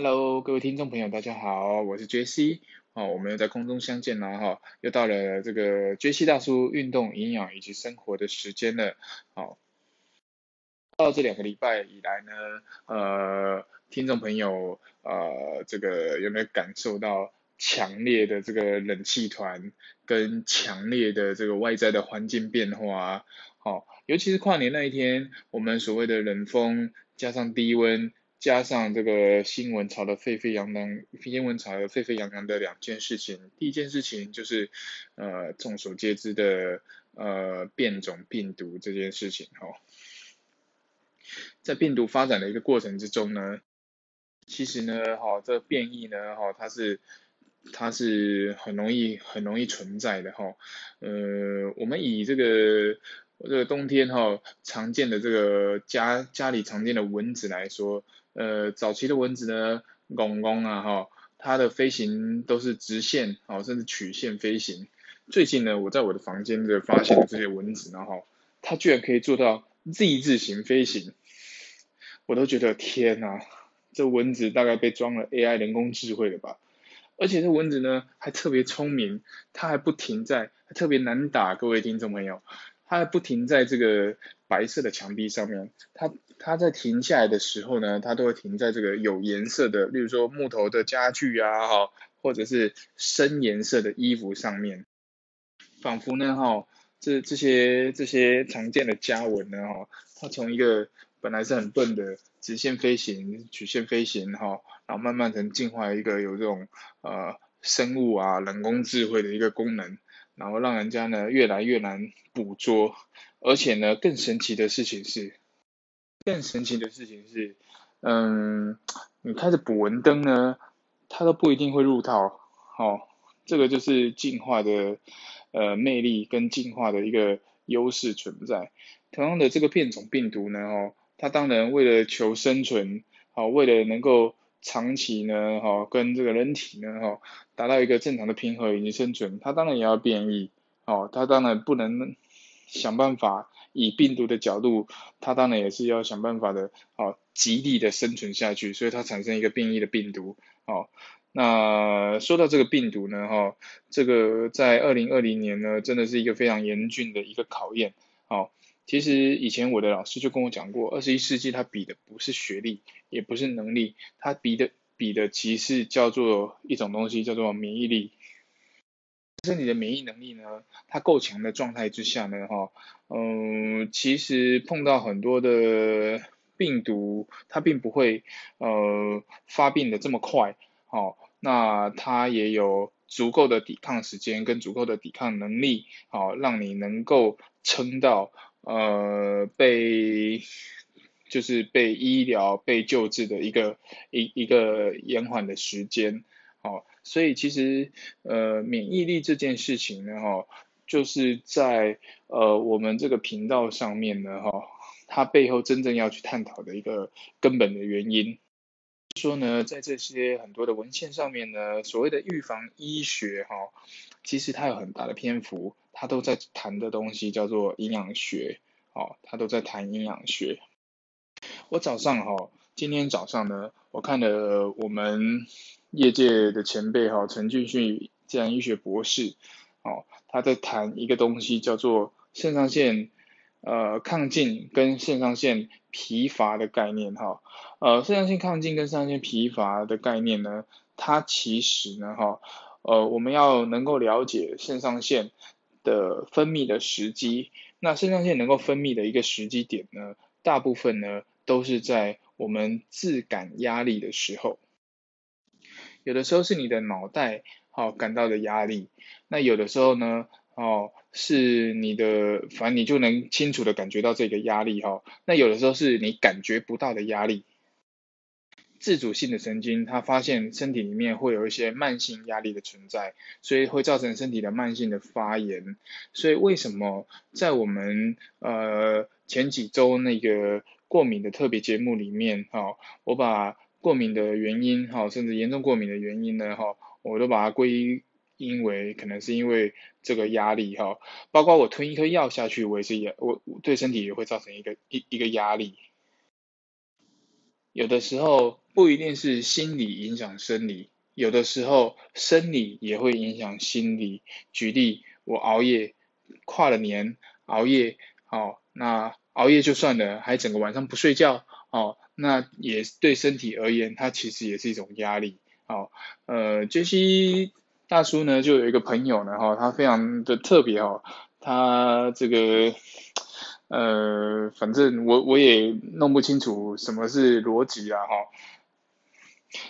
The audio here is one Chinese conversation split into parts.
Hello，各位听众朋友，大家好，我是杰西，哦，我们又在空中相见了哈，又到了这个杰西大叔运动、营养以及生活的时间了，好，到这两个礼拜以来呢，呃，听众朋友，呃，这个有没有感受到强烈的这个冷气团跟强烈的这个外在的环境变化？好，尤其是跨年那一天，我们所谓的冷风加上低温。加上这个新闻炒得沸沸扬扬，新闻炒得沸沸扬扬的两件事情，第一件事情就是呃众所皆知的呃变种病毒这件事情哈，在病毒发展的一个过程之中呢，其实呢哈这变异呢哈它是它是很容易很容易存在的哈，呃我们以这个。这个冬天哈，常见的这个家家里常见的蚊子来说，呃，早期的蚊子呢，公公啊哈，它的飞行都是直线，哦，甚至曲线飞行。最近呢，我在我的房间的发现了这些蚊子，然后它居然可以做到 Z 字形飞行，我都觉得天呐，这蚊子大概被装了 AI 人工智慧了吧？而且这蚊子呢，还特别聪明，它还不停在，特别难打，各位听众朋友。它还不停在这个白色的墙壁上面，它它在停下来的时候呢，它都会停在这个有颜色的，例如说木头的家具啊，哈，或者是深颜色的衣服上面，仿佛呢，哈，这这些这些常见的家纹呢，哈，它从一个本来是很笨的直线飞行、曲线飞行，哈，然后慢慢成进化一个有这种呃生物啊、人工智慧的一个功能。然后让人家呢越来越难捕捉，而且呢更神奇的事情是，更神奇的事情是，嗯，你开着捕蚊灯呢，它都不一定会入套，哦，这个就是进化的呃魅力跟进化的一个优势存在。同样的这个变种病毒呢，哦，它当然为了求生存，好，为了能够。长期呢，哈，跟这个人体呢，哈，达到一个正常的平衡以及生存，它当然也要变异，哦，它当然不能想办法以病毒的角度，它当然也是要想办法的，哦，极力的生存下去，所以它产生一个变异的病毒，哦，那说到这个病毒呢，哈，这个在二零二零年呢，真的是一个非常严峻的一个考验，哦。其实以前我的老师就跟我讲过，二十一世纪他比的不是学历，也不是能力，他比的比的其实叫做一种东西，叫做免疫力。身体的免疫能力呢，它够强的状态之下呢，哈，嗯，其实碰到很多的病毒，它并不会呃发病的这么快，好，那它也有足够的抵抗时间跟足够的抵抗能力，好，让你能够撑到。呃，被就是被医疗被救治的一个一一个延缓的时间，所以其实呃免疫力这件事情呢，哈，就是在呃我们这个频道上面呢，哈，它背后真正要去探讨的一个根本的原因，说呢，在这些很多的文献上面呢，所谓的预防医学，哈，其实它有很大的篇幅。它都在谈的东西叫做营养学，哦，它都在谈营养学。我早上哈，今天早上呢，我看了我们业界的前辈哈，陈俊旭自然医学博士，哦，他在谈一个东西叫做肾上腺呃亢进跟肾上腺疲乏的概念哈，呃，肾上腺亢进跟肾上腺疲乏的概念呢，它其实呢哈，呃，我们要能够了解肾上腺。的分泌的时机，那肾上腺能够分泌的一个时机点呢，大部分呢都是在我们自感压力的时候，有的时候是你的脑袋好感到的压力，那有的时候呢哦是你的，反正你就能清楚的感觉到这个压力哈，那有的时候是你感觉不到的压力。自主性的神经，它发现身体里面会有一些慢性压力的存在，所以会造成身体的慢性的发炎。所以为什么在我们呃前几周那个过敏的特别节目里面，哈，我把过敏的原因，哈，甚至严重过敏的原因呢，哈，我都把它归因为可能是因为这个压力，哈，包括我吞一颗药下去，我也是也我对身体也会造成一个一一个压力。有的时候。不一定是心理影响生理，有的时候生理也会影响心理。举例，我熬夜，跨了年熬夜，哦，那熬夜就算了，还整个晚上不睡觉，哦，那也对身体而言，它其实也是一种压力。哦，呃，杰西大叔呢，就有一个朋友呢，哈，他非常的特别哦，他这个。呃，反正我我也弄不清楚什么是逻辑啊，哈。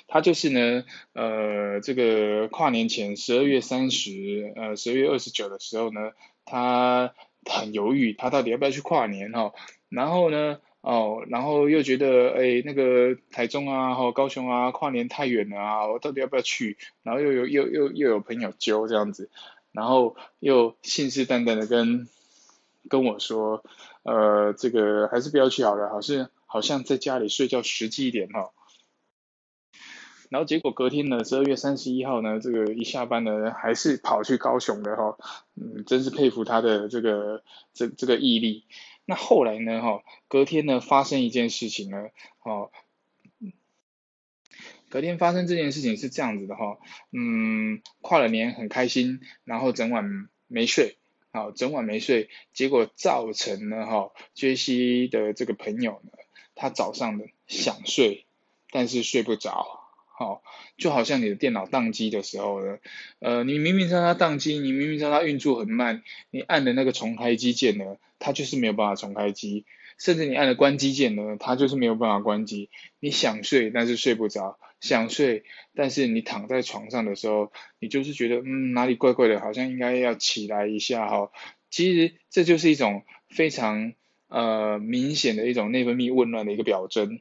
他就是呢，呃，这个跨年前十二月三十，呃，十二月二十九的时候呢，他很犹豫，他到底要不要去跨年哈。然后呢，哦，然后又觉得，哎，那个台中啊，哈，高雄啊，跨年太远了啊，我到底要不要去？然后又有又又又有朋友揪这样子，然后又信誓旦旦的跟跟我说。呃，这个还是不要去好了，好像好像在家里睡觉实际一点哈。然后结果隔天呢，十二月三十一号呢，这个一下班呢，还是跑去高雄的哈，嗯，真是佩服他的这个这这个毅力。那后来呢，哈，隔天呢发生一件事情呢，哦，隔天发生这件事情是这样子的哈，嗯，跨了年很开心，然后整晚没睡。好，整晚没睡，结果造成了哈，杰西的这个朋友呢，他早上的想睡，但是睡不着，好，就好像你的电脑宕机的时候呢，呃，你明明知道它宕机，你明明知道它运作很慢，你按的那个重开机键呢，它就是没有办法重开机，甚至你按了关机键呢，它就是没有办法关机，你想睡，但是睡不着。想睡，但是你躺在床上的时候，你就是觉得嗯哪里怪怪的，好像应该要起来一下哈。其实这就是一种非常呃明显的一种内分泌紊乱的一个表征。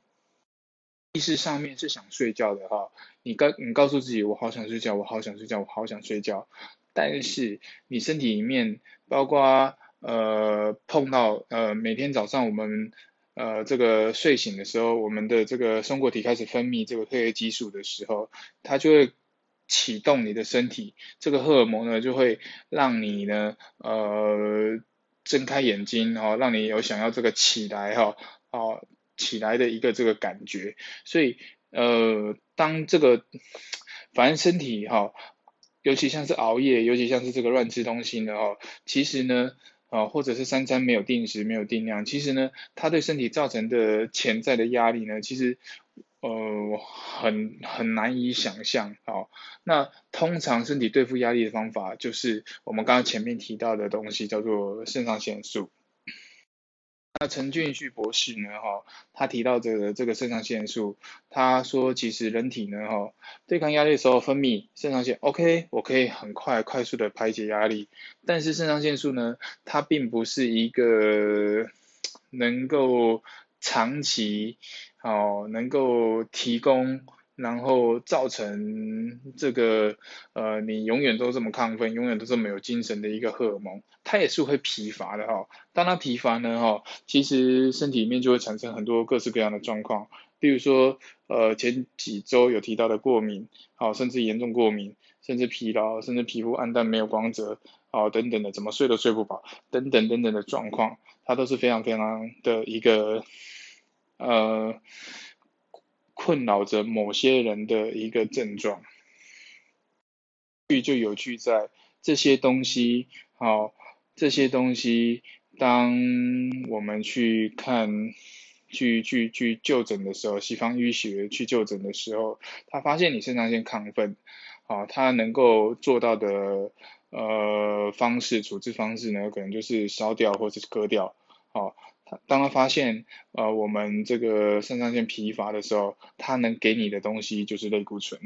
意识上面是想睡觉的哈，你告你告诉自己我好想睡觉，我好想睡觉，我好想睡觉。但是你身体里面包括呃碰到呃每天早上我们。呃，这个睡醒的时候，我们的这个松果体开始分泌这个褪黑激素的时候，它就会启动你的身体，这个荷尔蒙呢就会让你呢呃睁开眼睛哈，让你有想要这个起来哈，哦起来的一个这个感觉。所以呃，当这个反正身体哈，尤其像是熬夜，尤其像是这个乱吃东西的哈，其实呢。啊，或者是三餐没有定时、没有定量，其实呢，它对身体造成的潜在的压力呢，其实呃很很难以想象。好，那通常身体对付压力的方法，就是我们刚刚前面提到的东西，叫做肾上腺素。那陈俊旭博士呢？哈，他提到这个这个肾上腺素，他说其实人体呢，哈，对抗压力的时候分泌肾上腺，OK，我可以很快快速的排解压力，但是肾上腺素呢，它并不是一个能够长期，哦，能够提供。然后造成这个呃，你永远都这么亢奋，永远都这么有精神的一个荷尔蒙，它也是会疲乏的哈。当它疲乏呢哈，其实身体里面就会产生很多各式各样的状况，比如说呃前几周有提到的过敏，好，甚至严重过敏，甚至疲劳，甚至皮肤暗淡没有光泽，好等等的，怎么睡都睡不饱，等等等等的状况，它都是非常非常的一个呃。困扰着某些人的一个症状，就有趣在这些东西，好，这些东西，当我们去看，去去去就诊的时候，西方医学去就诊的时候，他发现你肾上腺亢奋，啊，他能够做到的呃方式处置方式呢，可能就是烧掉或者是割掉，好。当他发现呃我们这个肾上腺疲乏的时候，他能给你的东西就是类固醇，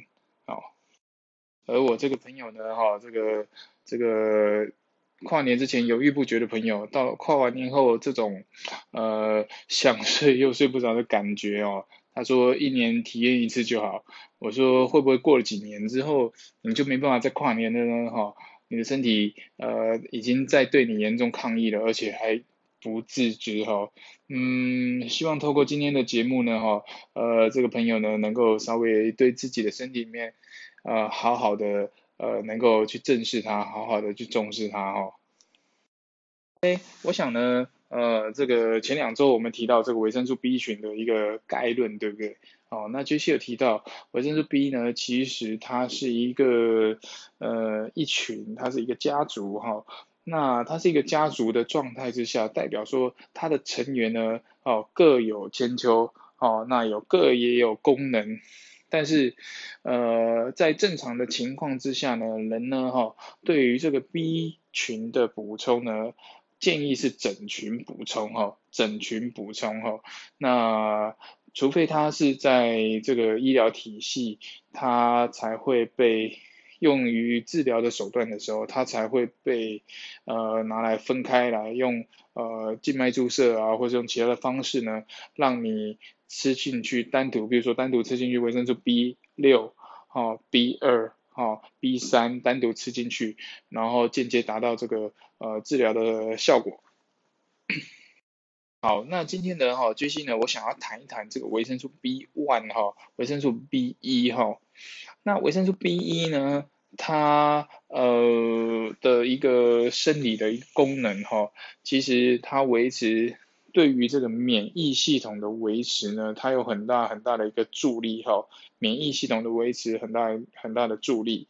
好。而我这个朋友呢，哈，这个这个跨年之前犹豫不决的朋友，到跨完年后这种呃想睡又睡不着的感觉哦，他说一年体验一次就好。我说会不会过了几年之后，你就没办法再跨年了呢？哈，你的身体呃已经在对你严重抗议了，而且还。不自知哈，嗯，希望透过今天的节目呢哈，呃，这个朋友呢能够稍微对自己的身体里面，呃，好好的呃，能够去正视它，好好的去重视它哈。哎，我想呢，呃，这个前两周我们提到这个维生素 B 群的一个概论，对不对？哦，那杰西有提到维生素 B 呢，其实它是一个呃一群，它是一个家族哈。那它是一个家族的状态之下，代表说它的成员呢，哦各有千秋，哦那有各也有功能，但是呃在正常的情况之下呢，人呢哈对于这个 B 群的补充呢，建议是整群补充哈，整群补充哈，那。除非他是在这个医疗体系，他才会被用于治疗的手段的时候，它才会被呃拿来分开来用呃静脉注射啊，或者用其他的方式呢，让你吃进去单独，比如说单独吃进去维生素 B 六，哈 B 二，哈 B 三单独吃进去，然后间接达到这个呃治疗的效果。好，那今天的哈，最新呢，我想要谈一谈这个维生素 B one 哈，维生素 B 一哈。那维生素 B 一呢，它呃的一个生理的一个功能哈，其实它维持。对于这个免疫系统的维持呢，它有很大很大的一个助力哈，免疫系统的维持很大很大的助力。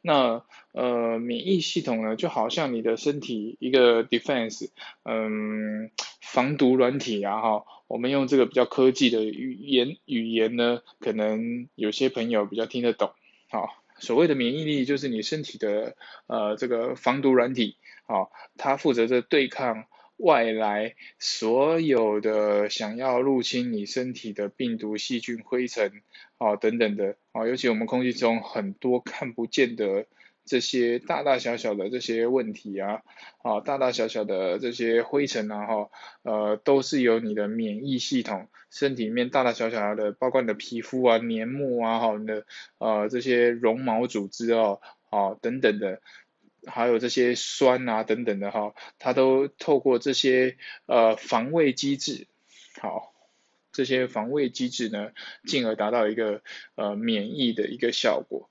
那呃，免疫系统呢，就好像你的身体一个 defense，嗯，防毒软体啊哈。我们用这个比较科技的语言语言呢，可能有些朋友比较听得懂。好，所谓的免疫力就是你身体的呃这个防毒软体，好，它负责着对抗。外来所有的想要入侵你身体的病毒、细菌、灰尘，啊等等的，啊，尤其我们空气中很多看不见的这些大大小小的这些问题啊，啊，大大小小的这些灰尘啊，哈，呃，都是由你的免疫系统，身体里面大大小小的，包括你的皮肤啊、黏膜啊，哈，你的呃这些绒毛组织哦，啊等等的。还有这些酸啊等等的哈，它都透过这些呃防卫机制，好，这些防卫机制呢，进而达到一个呃免疫的一个效果。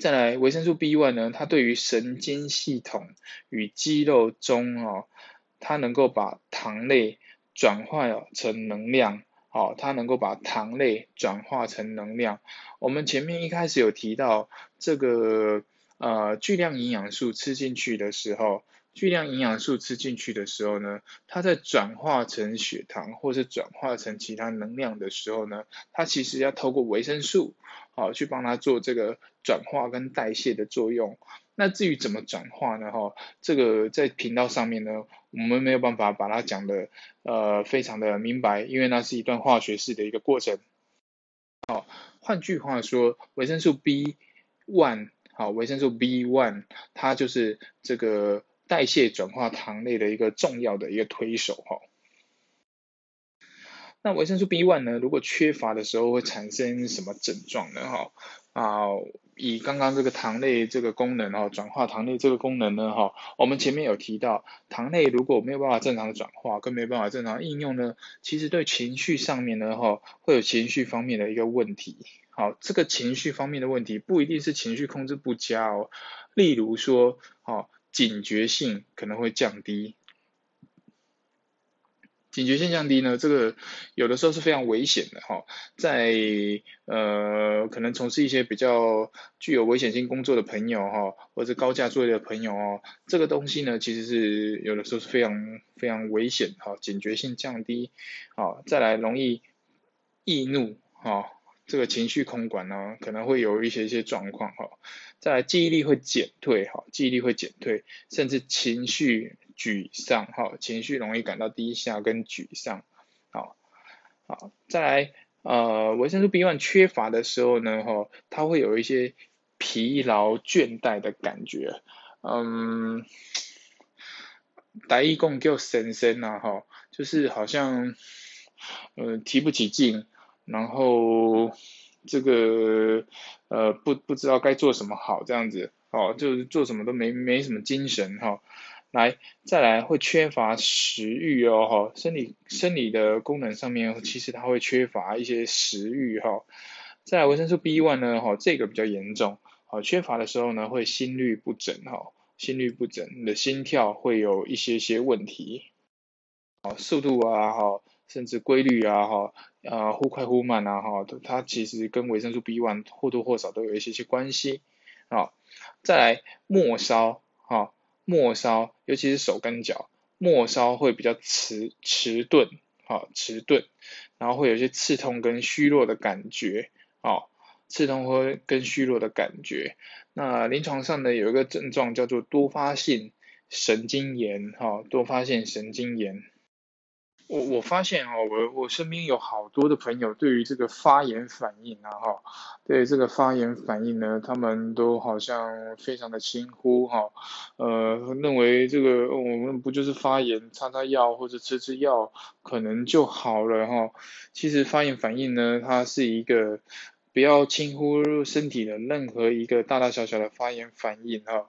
再来，维生素 B one 呢，它对于神经系统与肌肉中哦，它能够把糖类转化成能量，好，它能够把糖类转化成能量。我们前面一开始有提到这个。呃，巨量营养素吃进去的时候，巨量营养素吃进去的时候呢，它在转化成血糖或是转化成其他能量的时候呢，它其实要透过维生素，好去帮它做这个转化跟代谢的作用。那至于怎么转化呢？哈，这个在频道上面呢，我们没有办法把它讲的呃非常的明白，因为那是一段化学式的一个过程。好，换句话说，维生素 B one。好，维生素 B one 它就是这个代谢转化糖类的一个重要的一个推手哈。那维生素 B one 呢，如果缺乏的时候会产生什么症状呢？哈啊，以刚刚这个糖类这个功能哦，转化糖类这个功能呢哈，我们前面有提到，糖类如果没有办法正常的转化，跟没有办法正常应用呢，其实对情绪上面呢哈，会有情绪方面的一个问题。好，这个情绪方面的问题不一定是情绪控制不佳哦，例如说，哦，警觉性可能会降低，警觉性降低呢，这个有的时候是非常危险的哈，在呃，可能从事一些比较具有危险性工作的朋友哈，或者高价作业的朋友哦，这个东西呢，其实是有的时候是非常非常危险哈，警觉性降低，好，再来容易易怒哈。这个情绪空管呢，可能会有一些一些状况哈，在记忆力会减退哈，记忆力会减退，甚至情绪沮丧哈，情绪容易感到低下跟沮丧，好，好，再来呃维生素 B one 缺乏的时候呢哈，它会有一些疲劳倦怠的感觉，嗯，打一共叫神神呐哈，就是好像呃提不起劲。然后这个呃不不知道该做什么好这样子哦，就是做什么都没没什么精神哈。来再来会缺乏食欲哦哈，生理生理的功能上面其实它会缺乏一些食欲哈。再来维生素 B one 呢哈，这个比较严重，好缺乏的时候呢会心律不整哈，心律不整，你的心跳会有一些些问题，好速度啊哈。甚至规律啊哈，啊忽快忽慢啊哈，它其实跟维生素 B1 或多或少都有一些些关系啊。再来末梢哈，末梢尤其是手跟脚，末梢会比较迟迟钝，好迟钝，然后会有些刺痛跟虚弱的感觉，哦，刺痛或跟虚弱的感觉。那临床上呢有一个症状叫做多发性神经炎，哈，多发性神经炎。我我发现哦，我我身边有好多的朋友对于这个发炎反应啊哈，对这个发炎反应呢，他们都好像非常的轻忽哈，呃，认为这个我们不就是发炎，擦擦药或者吃吃药可能就好了哈。其实发炎反应呢，它是一个不要轻忽身体的任何一个大大小小的发炎反应哈。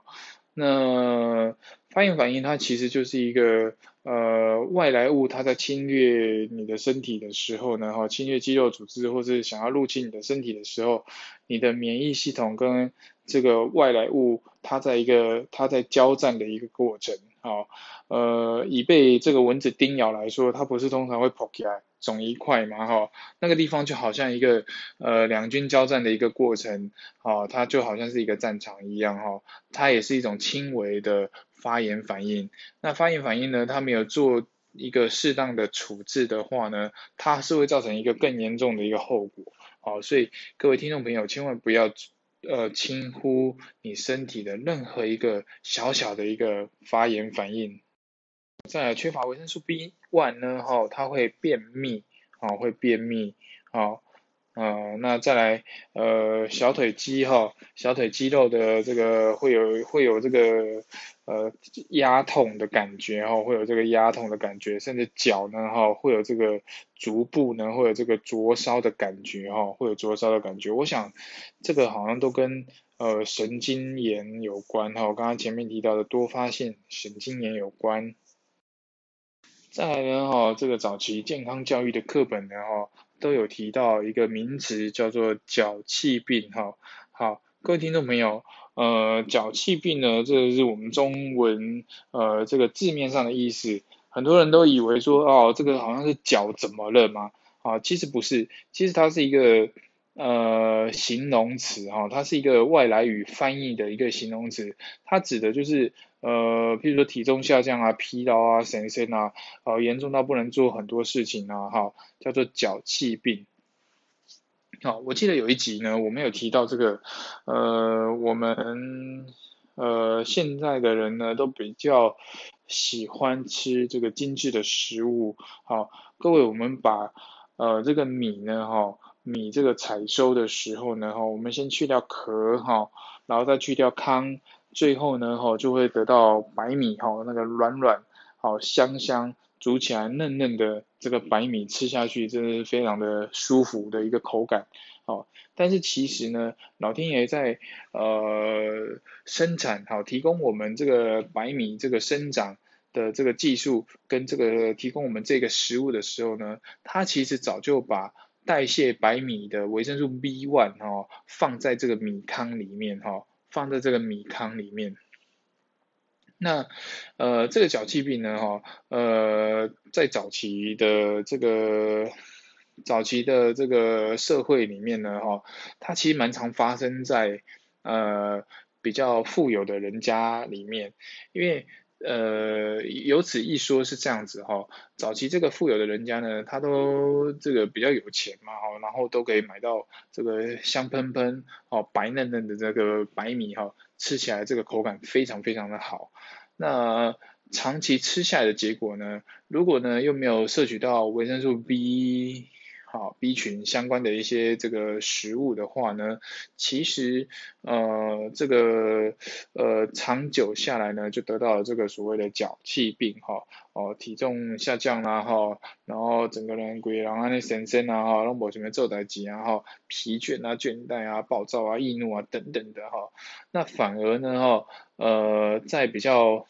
那发炎反应它其实就是一个呃外来物，它在侵略你的身体的时候呢，哈，侵略肌肉组织或是想要入侵你的身体的时候，你的免疫系统跟这个外来物它在一个它在交战的一个过程，好，呃，以被这个蚊子叮咬来说，它不是通常会跑起来。肿一块嘛，哈，那个地方就好像一个呃两军交战的一个过程，哦，它就好像是一个战场一样，哈，它也是一种轻微的发炎反应。那发炎反应呢，它没有做一个适当的处置的话呢，它是会造成一个更严重的一个后果，哦，所以各位听众朋友千万不要呃轻忽你身体的任何一个小小的一个发炎反应。在缺乏维生素 B one 呢，哈，它会便秘，啊，会便秘，啊，呃，那再来，呃，小腿肌哈，小腿肌肉的这个会有会有这个呃压痛的感觉哈，会有这个压痛的感觉，甚至脚呢哈，会有这个足部呢会有这个灼烧的感觉哈，会有灼烧的感觉，我想这个好像都跟呃神经炎有关哈，我刚刚前面提到的多发性神经炎有关。再来呢，哈，这个早期健康教育的课本呢，哈，都有提到一个名词叫做脚气病，哈，好，各位听众朋友，呃，脚气病呢，这是我们中文呃这个字面上的意思，很多人都以为说，哦，这个好像是脚怎么了吗？啊，其实不是，其实它是一个。呃，形容词哈，它是一个外来语翻译的一个形容词，它指的就是呃，譬如说体重下降啊、疲劳啊、神神啊，呃，严重到不能做很多事情啊，哈，叫做脚气病。好，我记得有一集呢，我们有提到这个，呃，我们呃现在的人呢，都比较喜欢吃这个精致的食物。好，各位，我们把呃这个米呢，哈。米这个采收的时候呢，哈，我们先去掉壳，哈，然后再去掉糠，最后呢，哈，就会得到白米，哈，那个软软，好香香，煮起来嫩嫩的这个白米，吃下去真的是非常的舒服的一个口感，好，但是其实呢，老天爷在呃生产，好，提供我们这个白米这个生长的这个技术跟这个提供我们这个食物的时候呢，他其实早就把代谢白米的维生素 B one 哈，放在这个米糠里面哈，放在这个米糠里面。那呃，这个脚气病呢哈，呃，在早期的这个早期的这个社会里面呢哈，它其实蛮常发生在呃比较富有的人家里面，因为。呃，有此一说是这样子哈，早期这个富有的人家呢，他都这个比较有钱嘛哈，然后都可以买到这个香喷喷哦白嫩嫩的这个白米哈，吃起来这个口感非常非常的好。那长期吃下来的结果呢，如果呢又没有摄取到维生素 B。好，B 群相关的一些这个食物的话呢，其实呃这个呃长久下来呢，就得到了这个所谓的脚气病哈，哦体重下降啦哈，然后整个人鬼狼啊那神神啊哈，让我什么做代级啊哈，疲倦啊倦怠啊暴躁啊易怒啊等等的哈，那反而呢哈呃在比较。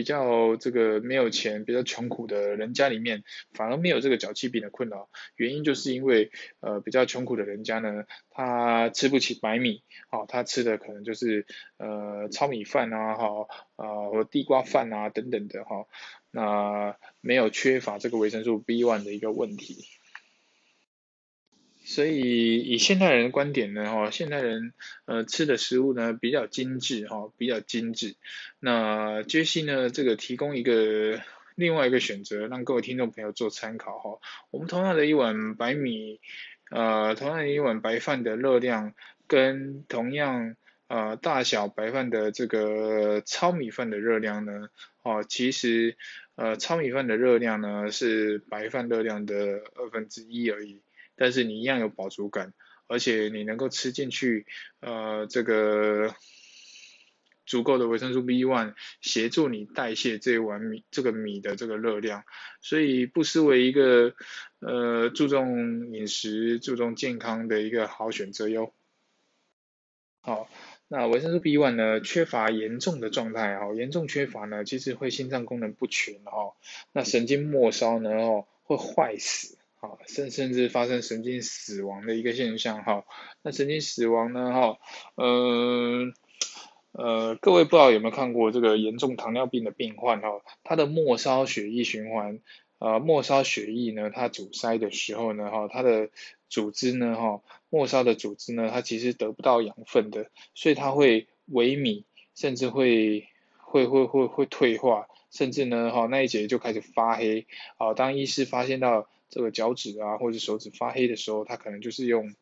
比较这个没有钱、比较穷苦的人家里面，反而没有这个脚气病的困扰。原因就是因为呃比较穷苦的人家呢，他吃不起白米，哦，他吃的可能就是呃糙米饭啊，哈啊或地瓜饭啊等等的哈，那没有缺乏这个维生素 B1 的一个问题。所以以现代人的观点呢，哈，现代人呃吃的食物呢比较精致，哈，比较精致。那杰西呢，这个提供一个另外一个选择，让各位听众朋友做参考，哈。我们同样的一碗白米，呃，同样的一碗白饭的热量，跟同样呃大小白饭的这个糙米饭的热量呢，哦，其实呃糙米饭的热量呢是白饭热量的二分之一而已。但是你一样有饱足感，而且你能够吃进去，呃，这个足够的维生素 B1，协助你代谢这一碗米这个米的这个热量，所以不失为一个呃注重饮食、注重健康的一个好选择哟。好，那维生素 B1 呢缺乏严重的状态哈，严重缺乏呢其实会心脏功能不全哈，那神经末梢呢哦会坏死。好，甚甚至发生神经死亡的一个现象哈。那神经死亡呢哈，呃呃，各位不知道有没有看过这个严重糖尿病的病患哈，他的末梢血液循环，呃，末梢血液呢，它阻塞的时候呢哈，它的组织呢哈，末梢的组织呢，它其实得不到养分的，所以它会萎靡，甚至会会会会会退化，甚至呢哈，那一节就开始发黑。好，当医师发现到。这个脚趾啊，或者手指发黑的时候，它可能就是用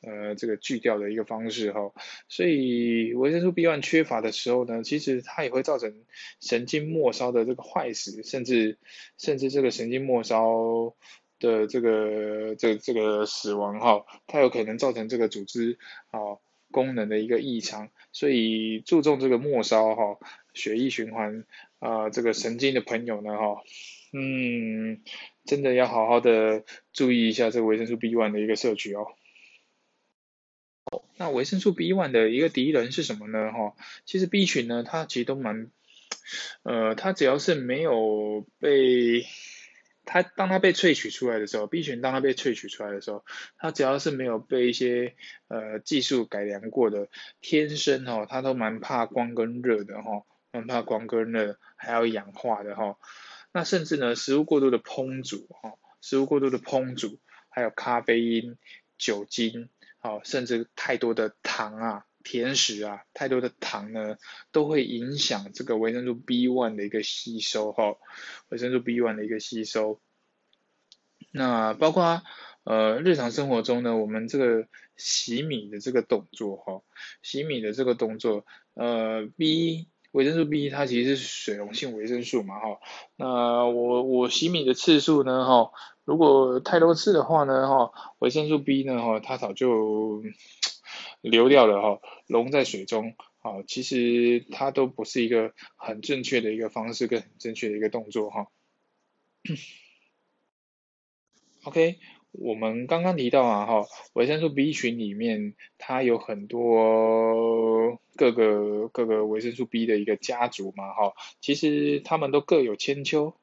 呃这个锯掉的一个方式哈。所以维生素 B1 缺乏的时候呢，其实它也会造成神经末梢的这个坏死，甚至甚至这个神经末梢的这个这这个死亡哈，它有可能造成这个组织啊功能的一个异常。所以注重这个末梢哈血液循环啊这个神经的朋友呢哈。嗯，真的要好好的注意一下这维生素 B1 的一个摄取哦。那维生素 B1 的一个敌人是什么呢？哈，其实 B 群呢，它其实都蛮，呃，它只要是没有被它当它被萃取出来的时候，B 群当它被萃取出来的时候，它只要是没有被一些呃技术改良过的，天生哦，它都蛮怕光跟热的哈，蛮怕光跟热，还要氧化的哈。那甚至呢，食物过度的烹煮，哈，食物过度的烹煮，还有咖啡因、酒精，好，甚至太多的糖啊、甜食啊，太多的糖呢，都会影响这个维生素 B1 的一个吸收，哈，维生素 B1 的一个吸收。那包括呃日常生活中呢，我们这个洗米的这个动作，哈，洗米的这个动作，呃 B。维生素 B 它其实是水溶性维生素嘛，哈，那我我洗米的次数呢，哈，如果太多次的话呢，哈，维生素 B 呢，哈，它早就流掉了，哈，溶在水中，啊，其实它都不是一个很正确的一个方式跟很正确的一个动作，哈。OK。我们刚刚提到啊，哈，维生素 B 群里面它有很多各个各个维生素 B 的一个家族嘛，哈，其实它们都各有千秋。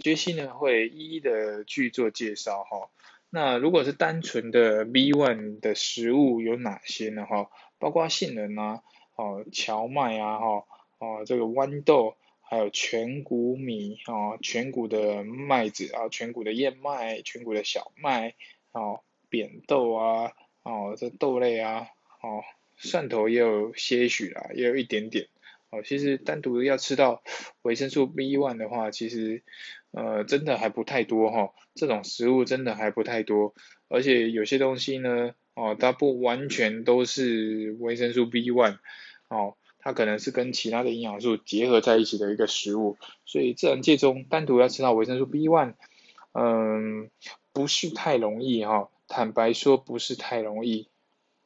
杰西呢会一一的去做介绍，哈。那如果是单纯的 B1 的食物有哪些呢？哈，包括杏仁啊，哦，荞麦啊，哈，哦，这个豌豆。还有全谷米啊，全谷的麦子啊，全谷的燕麦，全谷的小麦，哦，扁豆啊，哦，这豆类啊，哦，蒜头也有些许啦，也有一点点，哦，其实单独要吃到维生素 B1 的话，其实呃真的还不太多哈，这种食物真的还不太多，而且有些东西呢，哦，它不完全都是维生素 B1，哦。它可能是跟其他的营养素结合在一起的一个食物，所以自然界中单独要吃到维生素 B one，嗯，不是太容易哈。坦白说不是太容易。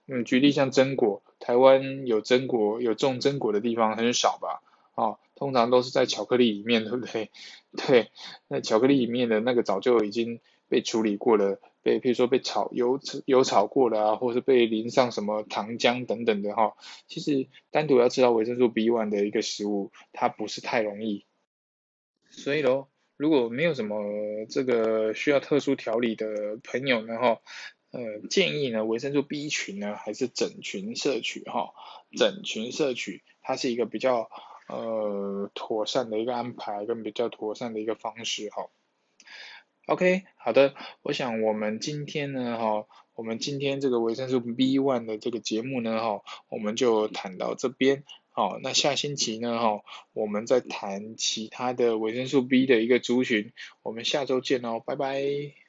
嗯，举例像榛果，台湾有榛果有种榛果的地方很少吧？啊，通常都是在巧克力里面，对不对？对，那巧克力里面的那个早就已经被处理过了，被，譬如说被炒油油炒过的啊，或是被淋上什么糖浆等等的哈，其实单独要知道维生素 B one 的一个食物，它不是太容易。所以喽，如果没有什么这个需要特殊调理的朋友呢哈，呃，建议呢维生素 B 群呢还是整群摄取哈，整群摄取它是一个比较呃妥善的一个安排跟比较妥善的一个方式哈。OK，好的，我想我们今天呢哈，我们今天这个维生素 B one 的这个节目呢哈，我们就谈到这边。好，那下星期呢？哈，我们再谈其他的维生素 B 的一个族群，我们下周见哦，拜拜。